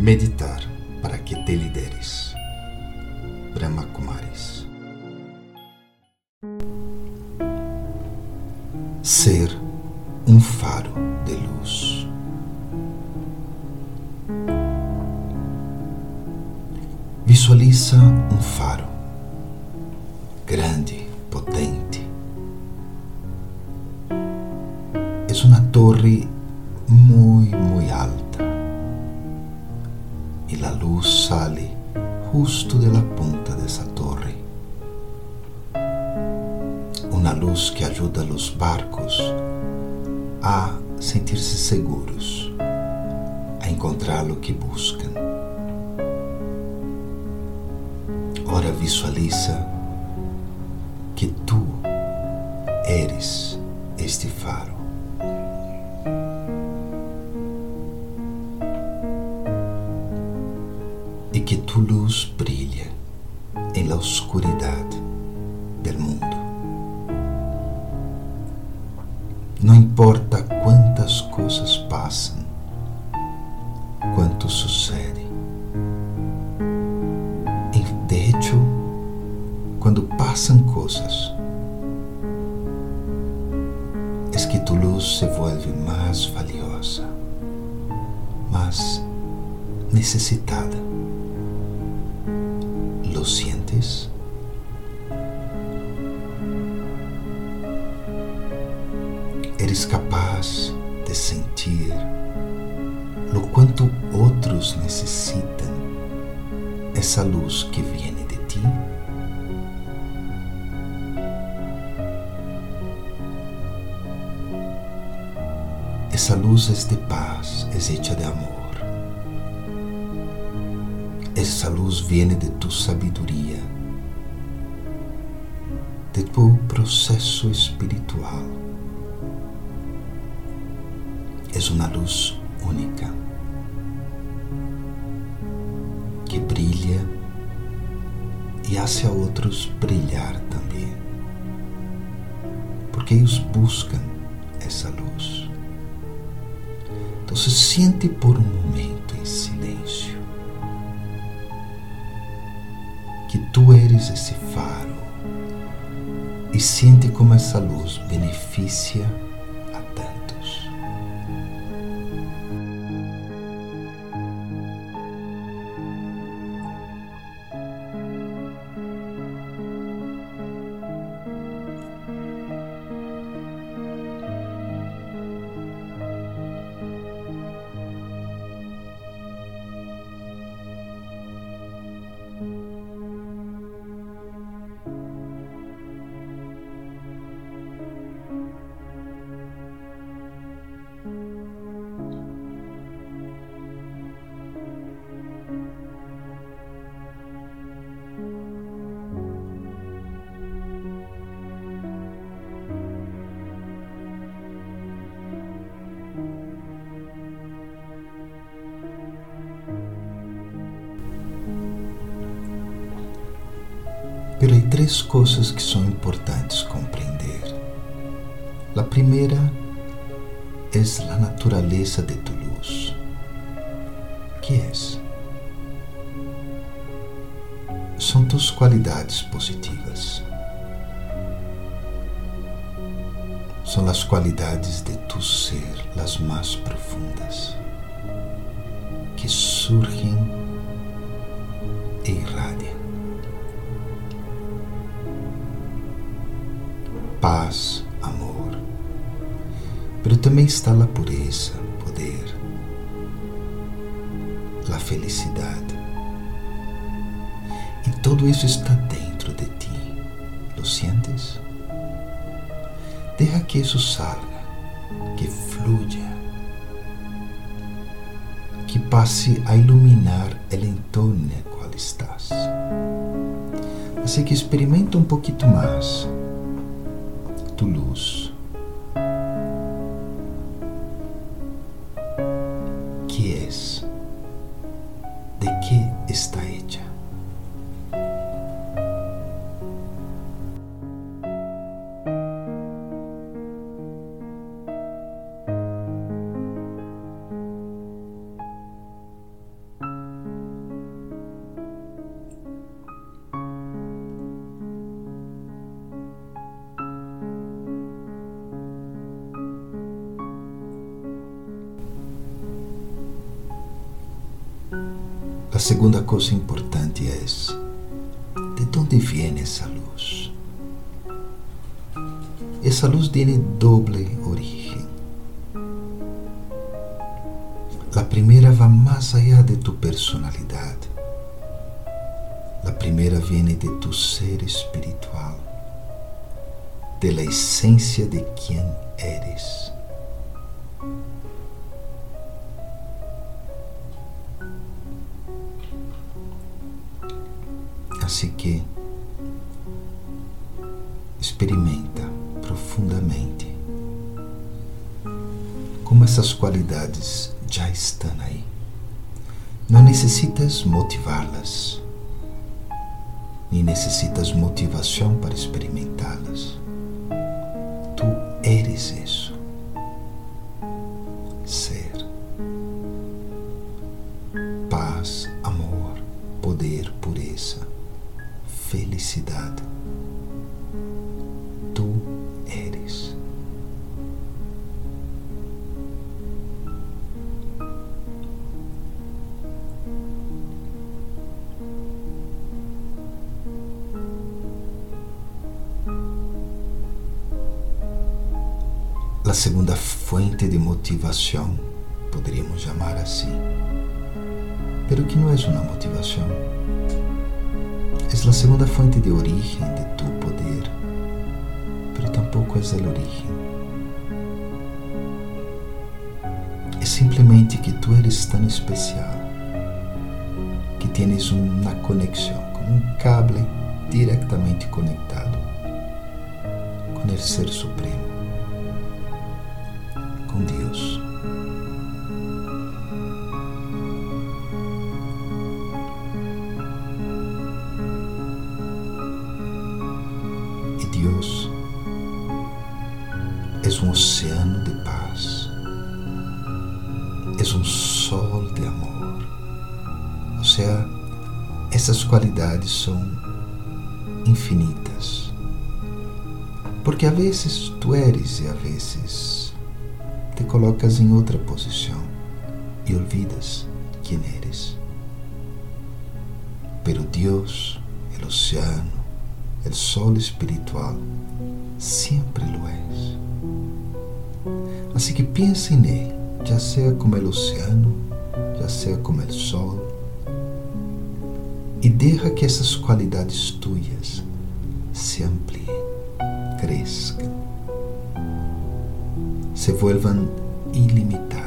Meditar para que te lideres. Brahma Kumaris. Ser um faro de luz. Visualiza um faro grande, potente. É uma torre muito, muito alta e a luz sale justo de la punta dessa torre. Uma luz que ajuda os barcos a sentir-se seguros, a encontrar o que buscam. Ora visualiza que tu eres este faro. Tu luz brilha em la oscuridade del mundo. Não importa quantas coisas passam, quanto sucede. De hecho, quando passam coisas, é que tu luz se vuelve mais valiosa, mais necessitada. ¿Lo sientes? Eres capaz de sentir lo quanto outros necessitam essa luz que vem de ti? Essa luz é de paz, é hecha de amor. Essa luz vem de tu sabedoria, de tu processo espiritual. É uma luz única que brilha e hace a outros brilhar também, porque eles buscam essa luz. Então, se siente por um momento em silêncio tu eres esse faro e sente como essa luz beneficia três coisas que são importantes compreender. A primeira é a natureza de tu luz. Que é? São tus qualidades positivas. São as qualidades de tu ser, as mais profundas, que surgem e irradiam. Paz, amor. Pero também está a pureza, poder, a felicidade. E tudo isso está dentro de ti. ¿Lo sientes? Deja que isso salga, que fluya, que passe a iluminar o entorno no qual estás. Assim que experimenta um pouquinho mais luz, segunda coisa importante é de onde vem essa luz? Essa luz tem doble origem. A primeira vai mais allá de tu personalidade. A primeira vem de tu ser espiritual, de la essência de quem eres. Que experimenta profundamente como essas qualidades já estão aí. Não necessitas motivá-las, nem necessitas motivação para experimentá-las. Tu eres isso. A segunda fuente de motivação, poderíamos chamar assim, pero que não é uma motivação. Es la segunda fuente de origen de tu poder, pero tampoco es el origen. É simplesmente que tu eres tão especial que tienes uma conexão, como um cable diretamente conectado com o Ser Supremo, sol de amor. Ou seja, essas qualidades são infinitas. Porque a vezes tu eres e a vezes te colocas em outra posição e olvidas quem eres. Pero Deus, o oceano, el sol espiritual sempre lo es. Así que piensa en él, ya sea como el océano, ya sea como el sol, e deixa que essas qualidades tuyas se ampliem, cresçam, se vuelvan ilimitadas.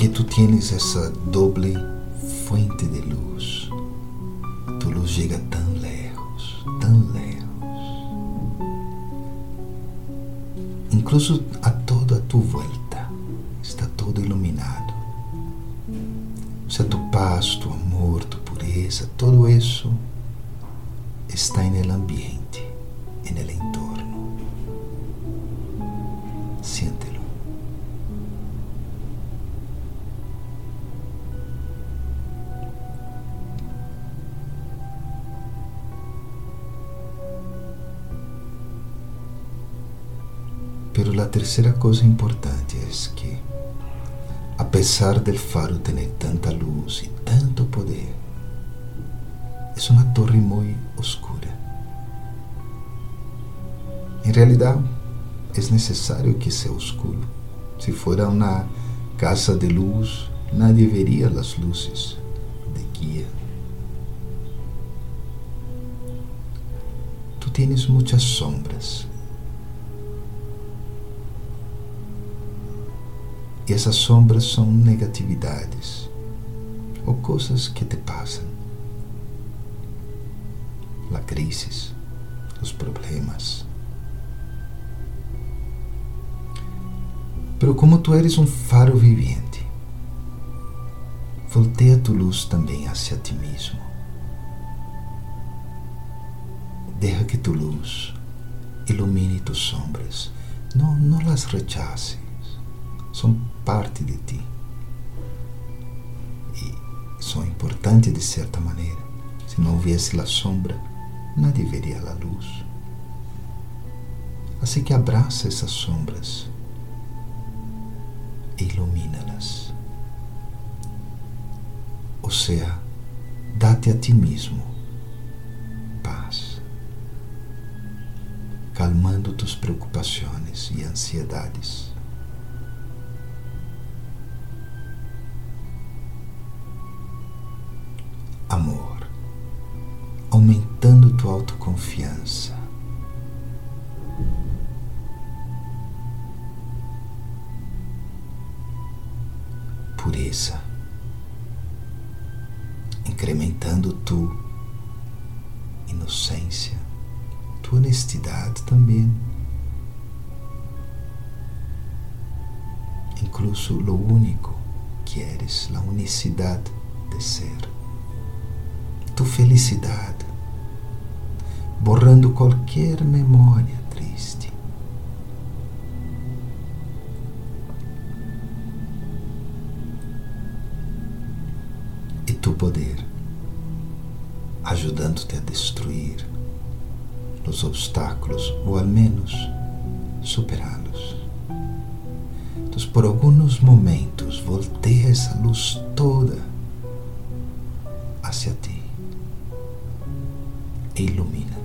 Porque tu tienes essa doble fuente de luz. Tu luz chega tão lejos, tão lejos. Incluso a toda a tua volta está todo iluminado. O sea, tu paz, tu amor, tu pureza, todo isso la tercera cosa importante es que, a pesar faro tener tanta luz y tanto poder, es una torre muy oscura. En realidad, es necesario que sea oscuro. Si fuera una casa de luz, nadie vería las luces de guía. Tú tienes muchas sombras E essas sombras são negatividades, ou coisas que te passam. A crise, os problemas. Pero como tu eres um faro viviente, voltea tu luz também hacia ti mesmo. Deja que tu luz ilumine tus sombras. Não, não las rechaces. São parte de ti. E são importantes de certa maneira. Se não houvesse a sombra, nadie veria a luz. Assim que abraça essas sombras e ilumina-las. Ou seja, dá-te a ti mesmo paz, calmando tus preocupações e ansiedades. Amor, aumentando tua autoconfiança. Pureza incrementando tu inocência, tua honestidade também. Incluso lo único que eres, a unicidade de ser. Tu felicidade, borrando qualquer memória triste. E tu poder ajudando-te a destruir os obstáculos ou ao menos superá-los. Então, por alguns momentos, volteia essa luz toda hacia ti e ilumina.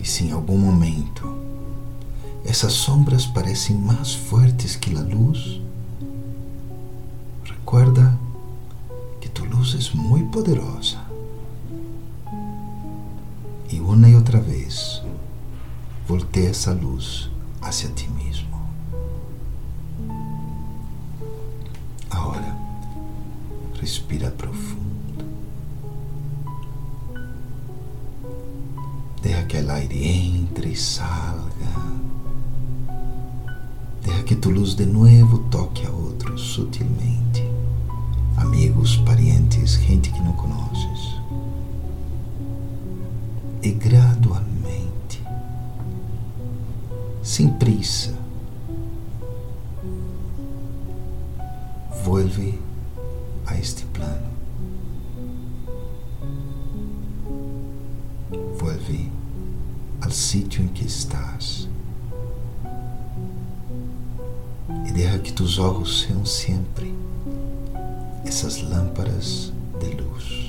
E se em algum momento essas sombras parecem mais fortes que a luz, tu muito poderosa. E uma e outra vez, voltea essa luz hacia ti mesmo. Agora, respira profundo. Deja que el aire entre e salga. Deja que tu luz de novo toque a outros sutilmente. Conheces. E gradualmente, sem prisa, vuelve a este plano. Vuelve al sitio em que estás. E deixa que tus olhos sejam sempre essas lâmpadas de luz.